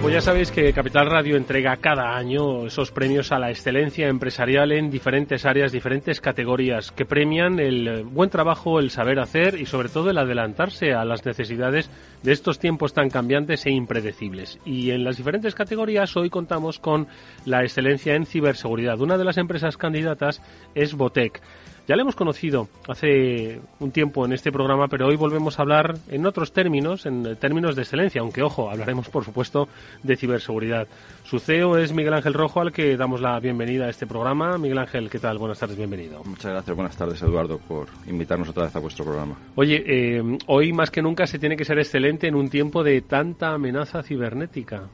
Bueno, pues ya sabéis que Capital Radio entrega cada año esos premios a la excelencia empresarial en diferentes áreas, diferentes categorías, que premian el buen trabajo, el saber hacer y sobre todo el adelantarse a las necesidades de estos tiempos tan cambiantes e impredecibles. Y en las diferentes categorías hoy contamos con la excelencia en ciberseguridad. Una de las empresas candidatas es Botec. Ya le hemos conocido hace un tiempo en este programa, pero hoy volvemos a hablar en otros términos, en términos de excelencia, aunque ojo, hablaremos por supuesto de ciberseguridad. Su CEO es Miguel Ángel Rojo, al que damos la bienvenida a este programa. Miguel Ángel, ¿qué tal? Buenas tardes, bienvenido. Muchas gracias, buenas tardes Eduardo por invitarnos otra vez a vuestro programa. Oye, eh, hoy más que nunca se tiene que ser excelente en un tiempo de tanta amenaza cibernética.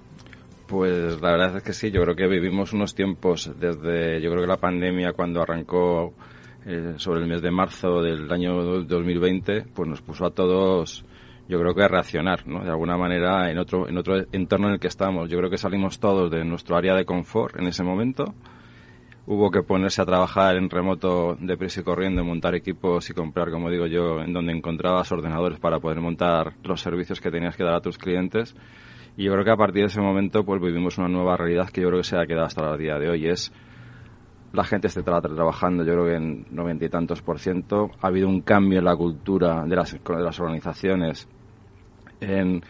Pues la verdad es que sí, yo creo que vivimos unos tiempos desde, yo creo que la pandemia cuando arrancó eh, sobre el mes de marzo del año 2020, pues nos puso a todos, yo creo que a reaccionar, ¿no? De alguna manera en otro, en otro entorno en el que estamos. Yo creo que salimos todos de nuestro área de confort en ese momento. Hubo que ponerse a trabajar en remoto de prisa y corriendo, montar equipos y comprar, como digo yo, en donde encontrabas ordenadores para poder montar los servicios que tenías que dar a tus clientes. Y yo creo que a partir de ese momento pues vivimos una nueva realidad que yo creo que se ha quedado hasta el día de hoy. Es la gente esté trabajando, yo creo que en noventa y tantos por ciento. Ha habido un cambio en la cultura de las, de las organizaciones, en,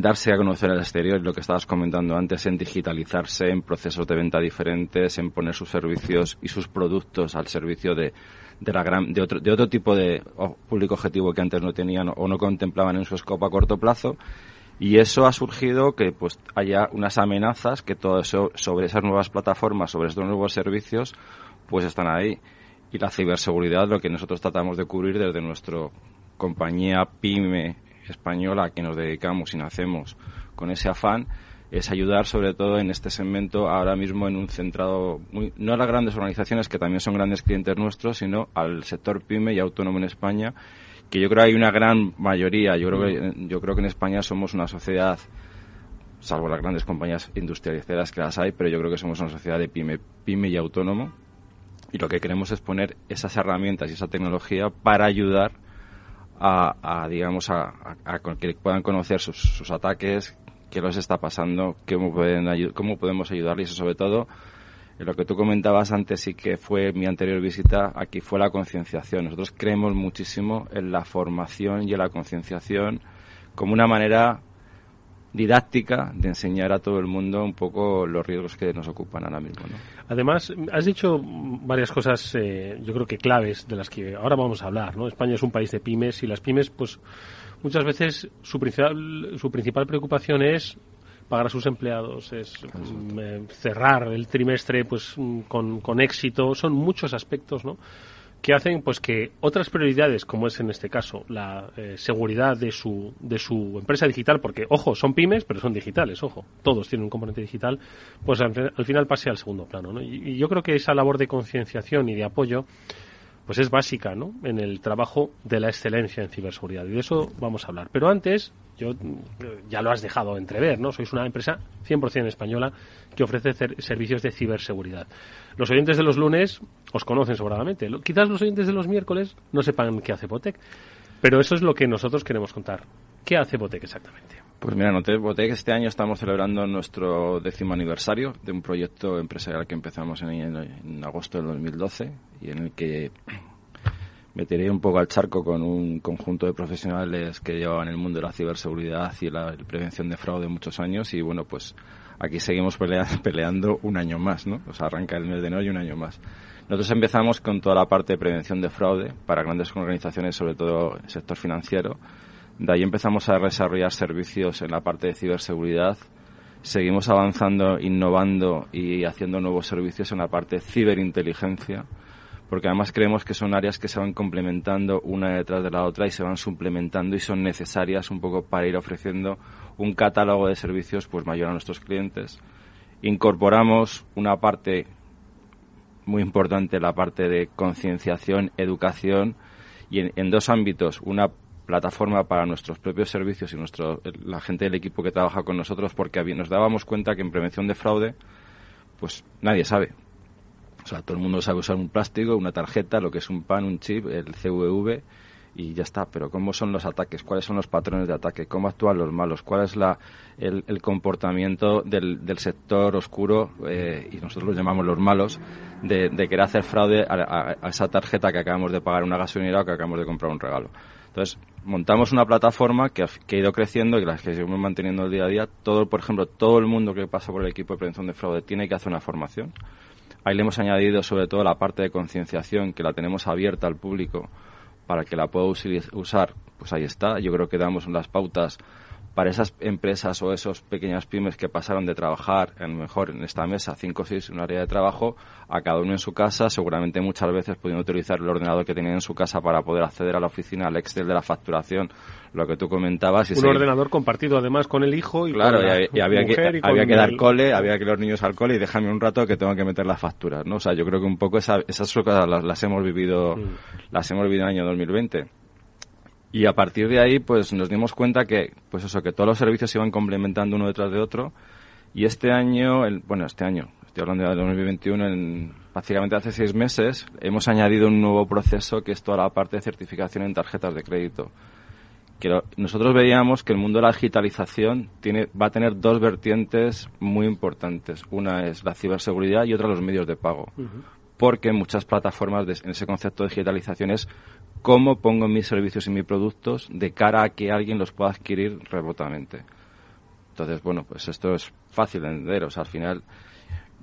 darse a conocer el exterior, lo que estabas comentando antes, en digitalizarse, en procesos de venta diferentes, en poner sus servicios y sus productos al servicio de, de, la gran, de, otro, de otro tipo de público objetivo que antes no tenían o no contemplaban en su escopo a corto plazo y eso ha surgido que pues haya unas amenazas que todo eso sobre esas nuevas plataformas, sobre estos nuevos servicios, pues están ahí. Y la ciberseguridad, lo que nosotros tratamos de cubrir desde nuestra compañía PYME española a que nos dedicamos y nacemos con ese afán, es ayudar sobre todo en este segmento ahora mismo en un centrado, muy, no a las grandes organizaciones que también son grandes clientes nuestros, sino al sector PYME y autónomo en España que yo creo que hay una gran mayoría. Yo creo que, yo creo que en España somos una sociedad, salvo las grandes compañías industrializadas que las hay, pero yo creo que somos una sociedad de pyme, pyme y autónomo. Y lo que queremos es poner esas herramientas y esa tecnología para ayudar a, digamos, a, que puedan conocer sus, sus ataques, qué les está pasando, cómo, pueden, cómo podemos ayudarles y sobre todo lo que tú comentabas antes y que fue mi anterior visita, aquí fue la concienciación. Nosotros creemos muchísimo en la formación y en la concienciación como una manera didáctica de enseñar a todo el mundo un poco los riesgos que nos ocupan ahora mismo. Además, has dicho varias cosas, eh, yo creo que claves, de las que ahora vamos a hablar. ¿no? España es un país de pymes y las pymes, pues muchas veces su principal, su principal preocupación es pagar a sus empleados, es mm, eh, cerrar el trimestre pues mm, con, con éxito, son muchos aspectos, ¿no? que hacen pues que otras prioridades como es en este caso la eh, seguridad de su de su empresa digital porque ojo son pymes pero son digitales ojo todos tienen un componente digital pues al, final pase al segundo plano ¿no? y, yo creo que esa labor de concienciación y de apoyo pues es básica ¿no? en el trabajo de la excelencia en ciberseguridad y de eso vamos a hablar pero antes yo ya lo has dejado entrever, ¿no? Sois una empresa 100% española que ofrece servicios de ciberseguridad. Los oyentes de los lunes os conocen sobradamente. Quizás los oyentes de los miércoles no sepan qué hace Botec, pero eso es lo que nosotros queremos contar. ¿Qué hace Botec exactamente? Pues mira, Botec este año estamos celebrando nuestro décimo aniversario de un proyecto empresarial que empezamos en, en agosto del 2012 y en el que me tiré un poco al charco con un conjunto de profesionales que llevaban el mundo de la ciberseguridad y la prevención de fraude muchos años y bueno, pues aquí seguimos peleando, peleando un año más, ¿no? O sea, arranca el mes de enero un año más. Nosotros empezamos con toda la parte de prevención de fraude para grandes organizaciones, sobre todo el sector financiero. De ahí empezamos a desarrollar servicios en la parte de ciberseguridad. Seguimos avanzando, innovando y haciendo nuevos servicios en la parte de ciberinteligencia porque además creemos que son áreas que se van complementando una detrás de la otra y se van suplementando y son necesarias un poco para ir ofreciendo un catálogo de servicios pues mayor a nuestros clientes. Incorporamos una parte muy importante, la parte de concienciación, educación y en, dos ámbitos, una plataforma para nuestros propios servicios y nuestro, la gente del equipo que trabaja con nosotros porque nos dábamos cuenta que en prevención de fraude pues nadie sabe o sea, todo el mundo sabe usar un plástico, una tarjeta, lo que es un PAN, un chip, el CVV, y ya está. Pero ¿cómo son los ataques? ¿Cuáles son los patrones de ataque? ¿Cómo actúan los malos? ¿Cuál es la, el, comportamiento del, del, sector oscuro, eh, y nosotros los llamamos los malos, de, querer hacer fraude a, esa tarjeta que acabamos de pagar una gasolinera o que acabamos de comprar un regalo? Entonces, montamos una plataforma que ha, que ha ido creciendo y las que seguimos manteniendo el día a día. Todo, por ejemplo, todo el mundo que pasa por el equipo de prevención de fraude tiene que hacer una formación. Ahí le hemos añadido sobre todo la parte de concienciación que la tenemos abierta al público para que la pueda usar, pues ahí está. Yo creo que damos las pautas para esas empresas o esos pequeñas pymes que pasaron de trabajar, en mejor en esta mesa, cinco o seis, en un área de trabajo, a cada uno en su casa, seguramente muchas veces pudiendo utilizar el ordenador que tenían en su casa para poder acceder a la oficina, al Excel de la facturación, lo que tú comentabas. un ordenador compartido además con el hijo y claro, con y, había que, había que dar cole, había que los niños al cole y déjame un rato que tengo que meter las facturas, ¿no? O sea, yo creo que un poco esa, esas cosas las, las hemos vivido, mm. las hemos vivido en el año 2020 y a partir de ahí, pues nos dimos cuenta que, pues eso, que todos los servicios se iban complementando uno detrás de otro. Y este año, el, bueno, este año, estoy hablando de 2021, en, prácticamente hace seis meses, hemos añadido un nuevo proceso que es toda la parte de certificación en tarjetas de crédito. Que nosotros veíamos que el mundo de la digitalización tiene, va a tener dos vertientes muy importantes. Una es la ciberseguridad y otra los medios de pago. Porque muchas plataformas en ese concepto de digitalización es cómo pongo mis servicios y mis productos de cara a que alguien los pueda adquirir remotamente. Entonces, bueno, pues esto es fácil de entender. O sea, al final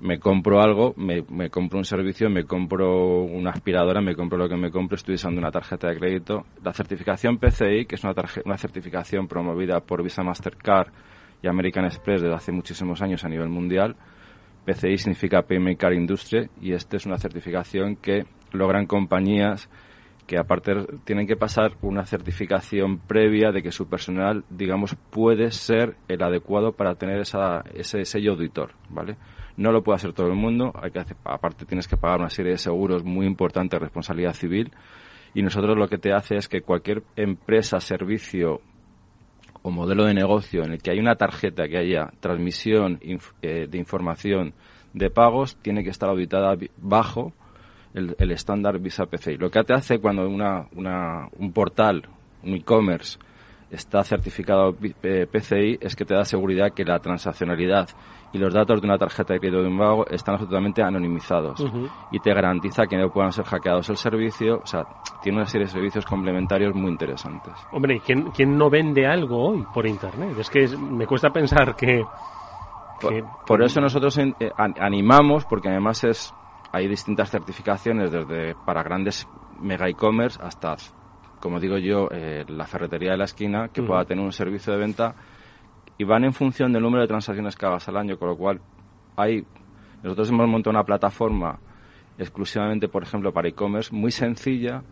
me compro algo, me, compro un servicio, me compro una aspiradora, me compro lo que me compro, estoy usando una tarjeta de crédito. La certificación PCI, que es una, una certificación promovida por Visa Mastercard y American Express desde hace muchísimos años a nivel mundial, PCI significa Payment Card Industry y esta es una certificación que logran compañías que aparte tienen que pasar una certificación previa de que su personal, digamos, puede ser el adecuado para tener esa, ese sello auditor, ¿vale? No lo puede hacer todo el mundo, hay que hacer, aparte tienes que pagar una serie de seguros muy importantes responsabilidad civil y nosotros lo que te hace es que cualquier empresa, servicio o modelo de negocio en el que hay una tarjeta que haya transmisión eh, de información de pagos tiene que estar auditada bajo el, estándar Visa PCI. Lo que te hace cuando una, una, un portal, un e-commerce, está certificado PCI es que te da seguridad que la transaccionalidad y los datos de una tarjeta de crédito de un pago están absolutamente anonimizados y te garantiza que no puedan ser hackeados el servicio. O sea, tiene una serie de servicios complementarios muy interesantes. Hombre, ¿quién, quién no vende algo hoy por Internet? Es que me cuesta pensar que... Por, eso nosotros eh, animamos, porque además es hay distintas certificaciones desde para grandes mega e-commerce hasta, como digo yo, eh, la ferretería de la esquina que pueda tener un servicio de venta y van en función del número de transacciones que hagas al año, con lo cual hay nosotros hemos montado una plataforma exclusivamente, por ejemplo, para e-commerce muy sencilla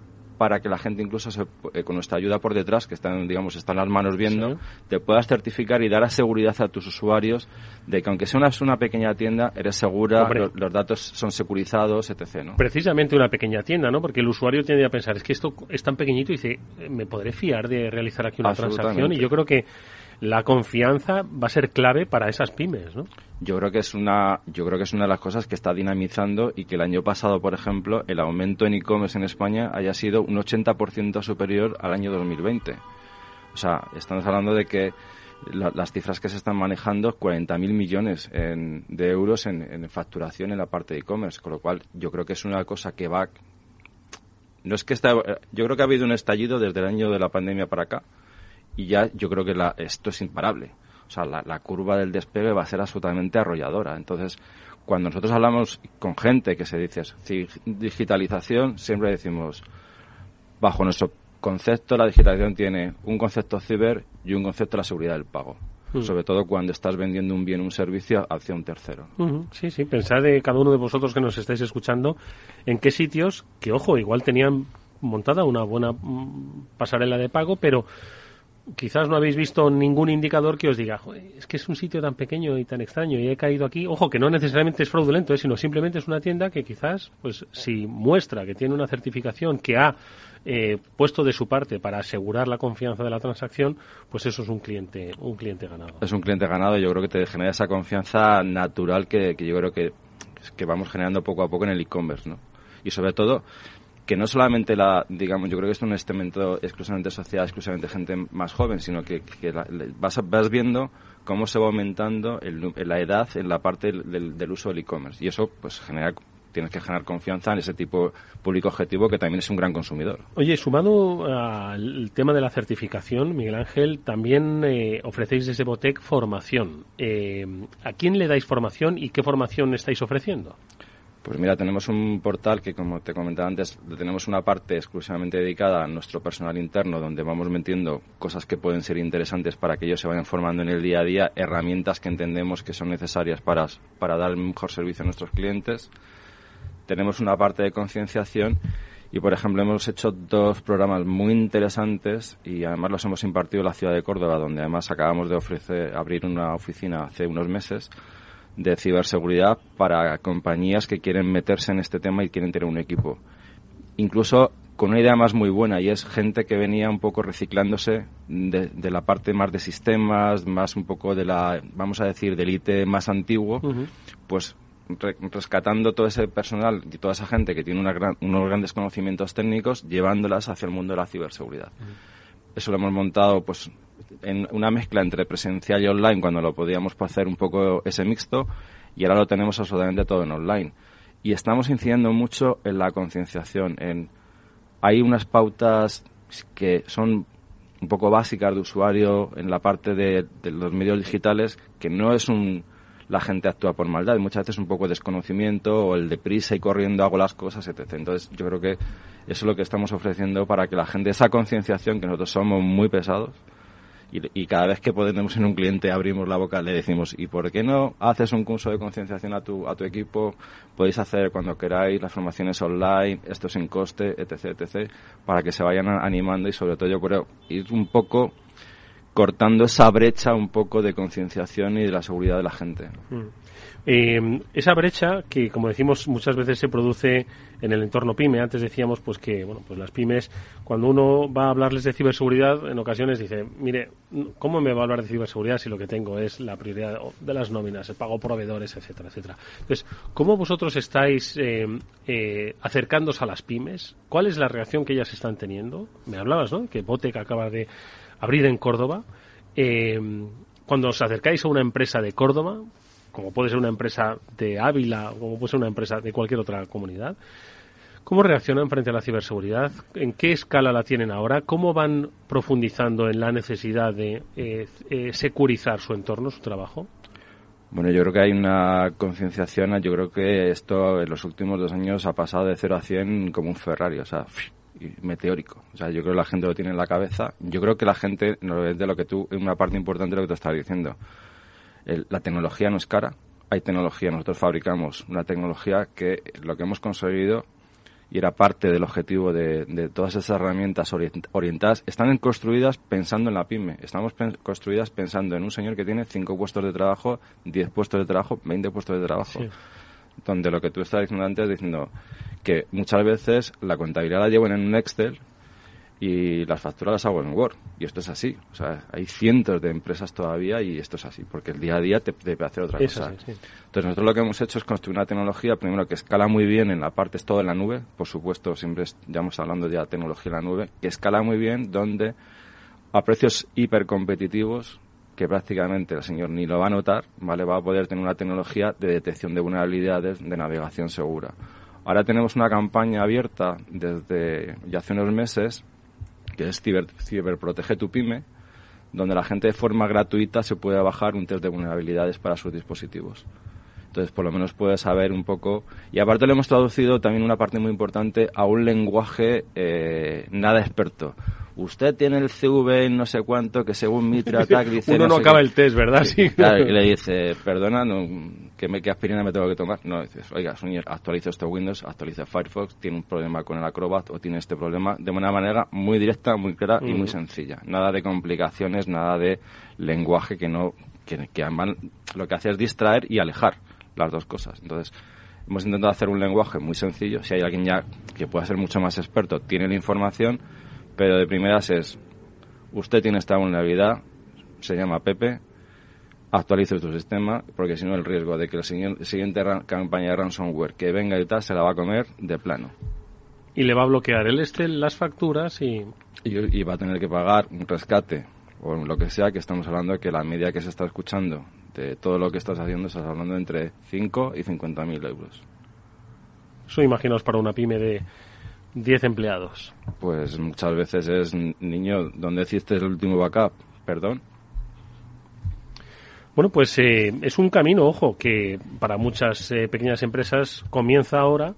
para que la gente incluso eh, con nuestra ayuda por detrás, que están, digamos, están las manos viendo, te puedas certificar y dar a seguridad a tus usuarios de que aunque sea una, pequeña tienda, eres segura, los, datos son securizados, etc. ¿no? Precisamente una pequeña tienda, ¿no? Porque el usuario tiende a pensar, es que esto es tan pequeñito y dice, ¿me podré fiar de realizar aquí una transacción? Y yo creo que la confianza va a ser clave para esas pymes, ¿no? Yo creo que es una, yo creo que es una de las cosas que está dinamizando y que el año pasado, por ejemplo, el aumento en e-commerce en España haya sido un 80% superior al año 2020. O sea, estamos hablando de que las cifras que se están manejando, 40.000 millones de euros en, facturación en la parte de e-commerce, con lo cual yo creo que es una cosa que va no es que está, yo creo que ha habido un estallido desde el año de la pandemia para acá y ya yo creo que la, esto es imparable. O sea, la, curva del despegue va a ser absolutamente arrolladora. Entonces, cuando nosotros hablamos con gente que se dice digitalización, siempre decimos, bajo nuestro concepto, la digitalización tiene un concepto ciber y un concepto de la seguridad del pago. Hmm. Sobre todo cuando estás vendiendo un bien, un servicio hacia un tercero. Sí, sí, pensad de cada uno de vosotros que nos estáis escuchando en qué sitios, que ojo, igual tenían montada una buena mm, pasarela de pago, pero quizás no habéis visto ningún indicador que os diga, es que es un sitio tan pequeño y tan extraño y he caído aquí. Ojo, que no necesariamente es fraudulento, ¿eh? sino simplemente es una tienda que quizás, pues si muestra que tiene una certificación que ha eh, puesto de su parte para asegurar la confianza de la transacción, pues eso es un cliente, un cliente ganado. Es un cliente ganado y yo creo que te genera esa confianza natural que, yo creo que, que vamos generando poco a poco en el e-commerce, ¿no? Y sobre todo, que no solamente la, digamos, yo creo que es un estamento exclusivamente social, exclusivamente gente más joven, sino que, vas, vas viendo cómo se va aumentando la edad en la parte del, del uso del e-commerce. Y eso, pues, genera tienes que generar confianza en ese tipo público objetivo que también es un gran consumidor. Oye, sumado al tema de la certificación, Miguel Ángel, también eh, ofrecéis desde Botec formación. Eh, ¿A quién le dais formación y qué formación estáis ofreciendo? Pues mira, tenemos un portal que, como te comentaba antes, tenemos una parte exclusivamente dedicada a nuestro personal interno, donde vamos metiendo cosas que pueden ser interesantes para que ellos se vayan formando en el día a día, herramientas que entendemos que son necesarias para, para dar mejor servicio a nuestros clientes. Tenemos una parte de concienciación y, por ejemplo, hemos hecho dos programas muy interesantes y además los hemos impartido en la ciudad de Córdoba, donde además acabamos de ofrecer, abrir una oficina hace unos meses de ciberseguridad para compañías que quieren meterse en este tema y quieren tener un equipo. Incluso con una idea más muy buena y es gente que venía un poco reciclándose de, la parte más de sistemas, más un poco de la, vamos a decir, del IT más antiguo, pues rescatando todo ese personal y toda esa gente que tiene unos grandes conocimientos técnicos, llevándolas hacia el mundo de la ciberseguridad. Eso lo hemos montado pues en una mezcla entre presencial y online cuando lo podíamos hacer un poco ese mixto y ahora lo tenemos absolutamente todo en online. Y estamos incidiendo mucho en la concienciación, en hay unas pautas que son un poco básicas de usuario en la parte de los medios digitales que no es un la gente actúa por maldad. Y muchas veces un poco de desconocimiento o el de prisa y corriendo hago las cosas, etc. Entonces yo creo que eso es lo que estamos ofreciendo para que la gente, esa concienciación, que nosotros somos muy pesados, y, cada vez que podemos en un cliente abrimos la boca le decimos ¿y por qué no haces un curso de concienciación a tu, a tu equipo? Podéis hacer cuando queráis las formaciones online, esto sin coste, etc, etc, para que se vayan animando y sobre todo yo creo ir un poco cortando esa brecha un poco de concienciación y de la seguridad de la gente. Mm. Eh, esa brecha que, como decimos, muchas veces se produce en el entorno pyme. Antes decíamos pues que bueno, pues las pymes, cuando uno va a hablarles de ciberseguridad, en ocasiones dice, mire, ¿cómo me va a hablar de ciberseguridad si lo que tengo es la prioridad de las nóminas, el pago proveedores, etcétera, etcétera? Entonces, ¿cómo vosotros estáis eh, eh, acercándoos a las pymes? ¿Cuál es la reacción que ellas están teniendo? Me hablabas, ¿no? Que Botec acaba de abrir en Córdoba. Eh, cuando os acercáis a una empresa de Córdoba, como puede ser una empresa de Ávila, como puede ser una empresa de cualquier otra comunidad, ¿cómo reaccionan frente a la ciberseguridad? ¿En qué escala la tienen ahora? ¿Cómo van profundizando en la necesidad de eh, eh, securizar su entorno, su trabajo? Bueno, yo creo que hay una concienciación. Yo creo que esto en los últimos dos años ha pasado de 0 a 100 como un Ferrari. O sea, meteórico. O sea, yo creo que la gente lo tiene en la cabeza. Yo creo que la gente, no es de lo que tú, una parte importante de lo que tú estás diciendo. la tecnología no es cara. Hay tecnología, nosotros fabricamos una tecnología que lo que hemos conseguido y era parte del objetivo de, todas esas herramientas orientadas, están construidas pensando en la pyme. Estamos construidas pensando en un señor que tiene cinco puestos de trabajo, diez puestos de trabajo, veinte puestos de trabajo. Donde lo que tú estás diciendo antes, diciendo, que muchas veces la contabilidad la llevo en un Excel y las facturas las hago en Word. Y esto es así. O sea, hay cientos de empresas todavía y esto es así, porque el día a día te debe hacer otra cosa. Entonces, nosotros lo que hemos hecho es construir una tecnología, primero, que escala muy bien en la parte, es todo en la nube. Por supuesto, siempre ya estamos hablando de tecnología en la nube, que escala muy bien, donde a precios hipercompetitivos, que prácticamente el señor ni lo va a notar, ¿vale? Va a poder tener una tecnología de detección de vulnerabilidades, de navegación segura. Ahora tenemos una campaña abierta desde ya hace unos meses, que es Ciber, Ciberprotege tu Pyme, donde la gente de forma gratuita se puede bajar un test de vulnerabilidades para sus dispositivos. Entonces, por lo menos puede saber un poco. Y aparte le hemos traducido también una parte muy importante a un lenguaje eh, nada experto usted tiene el CV no sé cuánto, que según mi Attack dice... Uno no, acaba el test, ¿verdad? Sí, claro, y le dice, perdona, no, ¿qué, me, ¿qué aspirina me tengo que tomar? No, dices, oiga, señor, actualiza este Windows, actualiza Firefox, tiene un problema con el Acrobat o tiene este problema de una manera muy directa, muy clara y muy sencilla. Nada de complicaciones, nada de lenguaje que no... que, que lo que hace es distraer y alejar las dos cosas. Entonces, hemos intentado hacer un lenguaje muy sencillo. Si hay alguien ya que pueda ser mucho más experto, tiene la información pero de primeras es, usted tiene esta vulnerabilidad, se llama Pepe, actualice tu sistema, porque si no el riesgo de que la siguiente campaña de ransomware que venga y tal se la va a comer de plano. y le va a bloquear el este las facturas y... y... va a tener que pagar un rescate o lo que sea, que estamos hablando de que la media que se está escuchando de todo lo que estás haciendo, estás hablando entre 5 y 50 mil euros. Eso imaginaos para una pyme de 10 empleados. Pues muchas veces es, niño, ¿dónde hiciste el último backup? Perdón. Bueno, pues eh, es un camino, ojo, que para muchas eh, pequeñas empresas comienza ahora.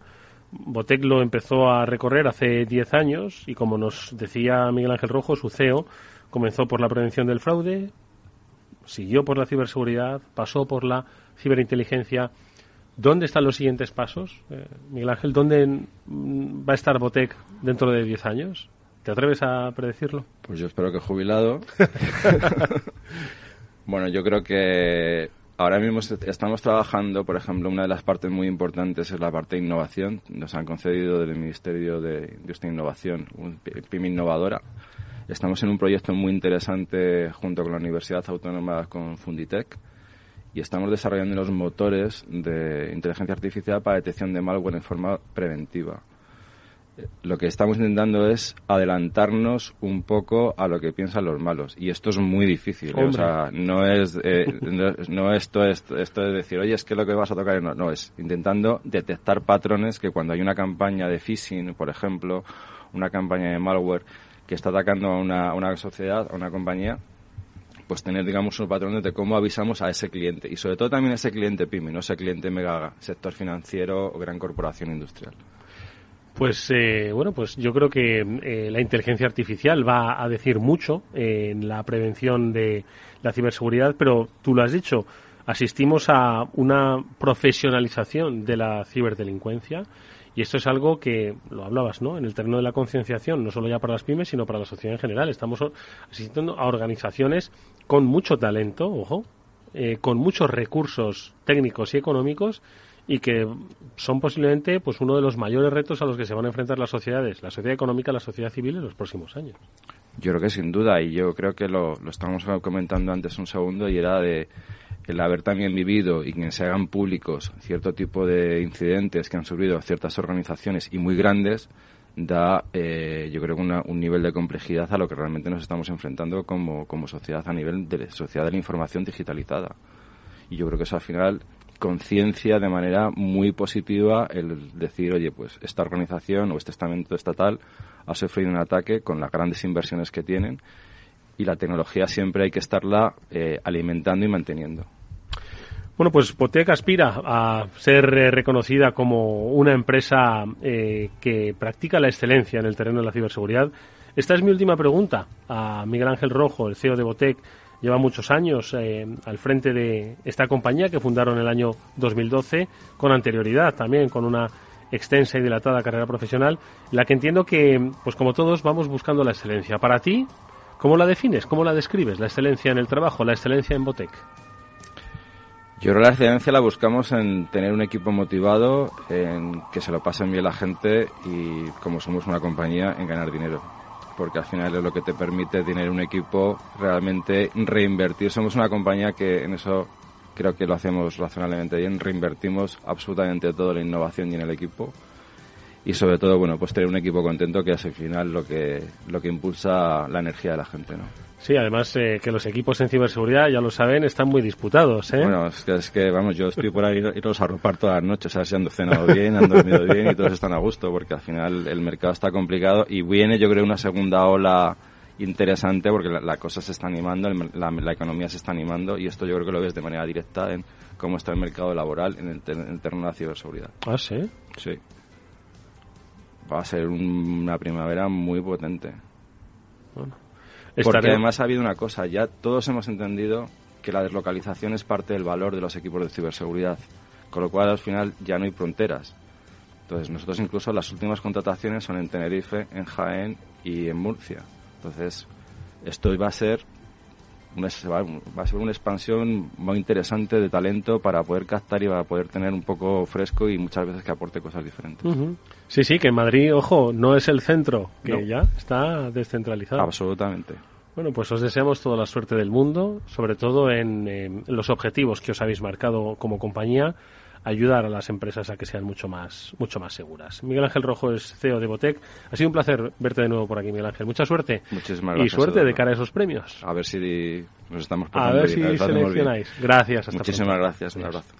Botec lo empezó a recorrer hace 10 años y como nos decía Miguel Ángel Rojo, su CEO, comenzó por la prevención del fraude, siguió por la ciberseguridad, pasó por la ciberinteligencia. ¿Dónde están los siguientes pasos? Eh, Miguel Ángel, ¿dónde mm, va a estar Botec dentro de 10 años? ¿Te atreves a predecirlo? Pues yo espero que jubilado. bueno, yo creo que ahora mismo estamos trabajando, por ejemplo, una de las partes muy importantes es la parte de innovación. Nos han concedido del Ministerio de Industria e Innovación un PYME innovadora Estamos en un proyecto muy interesante junto con la Universidad Autónoma con Funditec y estamos desarrollando los motores de inteligencia artificial para detección de malware en forma preventiva. Eh, lo que estamos intentando es adelantarnos un poco a lo que piensan los malos y esto es muy difícil. ¿eh? O sea, no es eh, no, esto es esto de decir oye es que lo que vas a tocar no, no es intentando detectar patrones que cuando hay una campaña de phishing, por ejemplo, una campaña de malware que está atacando a una, una sociedad, a una compañía, pues tener, digamos, unos patrones de cómo avisamos a ese cliente. Y sobre todo también a ese cliente pyme, no ese cliente mega sector financiero o gran corporación industrial. Pues eh, bueno, pues yo creo que eh, la inteligencia artificial va a decir mucho en la prevención de la ciberseguridad, pero tú lo has dicho, asistimos a una profesionalización de la ciberdelincuencia y esto es algo que, lo hablabas, ¿no? En el terreno de la concienciación, no solo ya para las pymes, sino para la sociedad en general. Estamos asistiendo a organizaciones con mucho talento, ojo, eh, con muchos recursos técnicos y económicos y que son posiblemente pues uno de los mayores retos a los que se van a enfrentar las sociedades, la sociedad económica, la sociedad civil en los próximos años. Yo creo que sin duda, y yo creo que lo, lo estábamos comentando antes un segundo, y era de el haber también vivido y que se hagan públicos cierto tipo de incidentes que han sufrido ciertas organizaciones y muy grandes da, eh, yo creo, un nivel de complejidad a lo que realmente nos estamos enfrentando como, como sociedad a nivel de sociedad de la información digitalizada. Y yo creo que eso al final conciencia de manera muy positiva el decir, oye, pues esta organización o este estamento estatal ha sufrido un ataque con las grandes inversiones que tienen y la tecnología siempre hay que estarla eh, alimentando y manteniendo. Bueno, pues Botec aspira a ser eh, reconocida como una empresa eh, que practica la excelencia en el terreno de la ciberseguridad. Esta es mi última pregunta a Miguel Ángel Rojo, el CEO de Botec. Lleva muchos años al frente de esta compañía que fundaron el año 2012, con anterioridad también, con una extensa y dilatada carrera profesional, la que entiendo que, pues como todos, vamos buscando la excelencia. Para ti, ¿Cómo la defines? ¿Cómo la describes? La excelencia en el trabajo, la excelencia en Botec. Yo creo que la excelencia la buscamos en tener un equipo motivado, en que se lo pasen bien la gente y, como somos una compañía, en ganar dinero. Porque al final es lo que te permite tener un equipo realmente reinvertir. Somos una compañía que en eso creo que lo hacemos razonablemente bien. Reinvertimos absolutamente todo en la innovación y en el equipo y sobre todo bueno pues tener un equipo contento que es al final lo que lo que impulsa la energía de la gente no sí además eh, que los equipos en ciberseguridad ya lo saben están muy disputados ¿eh? bueno es que, es que vamos yo estoy por ahí iros a ropar todas las noches a ver si han cenado bien han dormido bien y todos están a gusto porque al final el mercado está complicado y viene yo creo una segunda ola interesante porque la, cosa se está animando la, la, economía se está animando y esto yo creo que lo ves de manera directa en cómo está el mercado laboral en el, en el terreno de la ciberseguridad ah sí sí va a ser una primavera muy potente. Porque además ha habido una cosa, ya todos hemos entendido que la deslocalización es parte del valor de los equipos de ciberseguridad, con lo cual al final ya no hay fronteras. Entonces nosotros incluso las últimas contrataciones son en Tenerife, en Jaén y en Murcia. Entonces esto va a ser va, a ser una expansión muy interesante de talento para poder captar y para poder tener un poco fresco y muchas veces que aporte cosas diferentes. Sí, sí, que Madrid, ojo, no es el centro, que ya está descentralizado. Absolutamente. Bueno, pues os deseamos toda la suerte del mundo, sobre todo en, los objetivos que os habéis marcado como compañía ayudar a las empresas a que sean mucho más, mucho más seguras. Miguel Ángel Rojo es CEO de Botec. Ha sido un placer verte de nuevo por aquí, Miguel Ángel. Mucha suerte. Muchísimas gracias. Y suerte de cara a esos premios. A ver si nos estamos A ver si seleccionáis. Gracias. Muchísimas gracias. Un abrazo.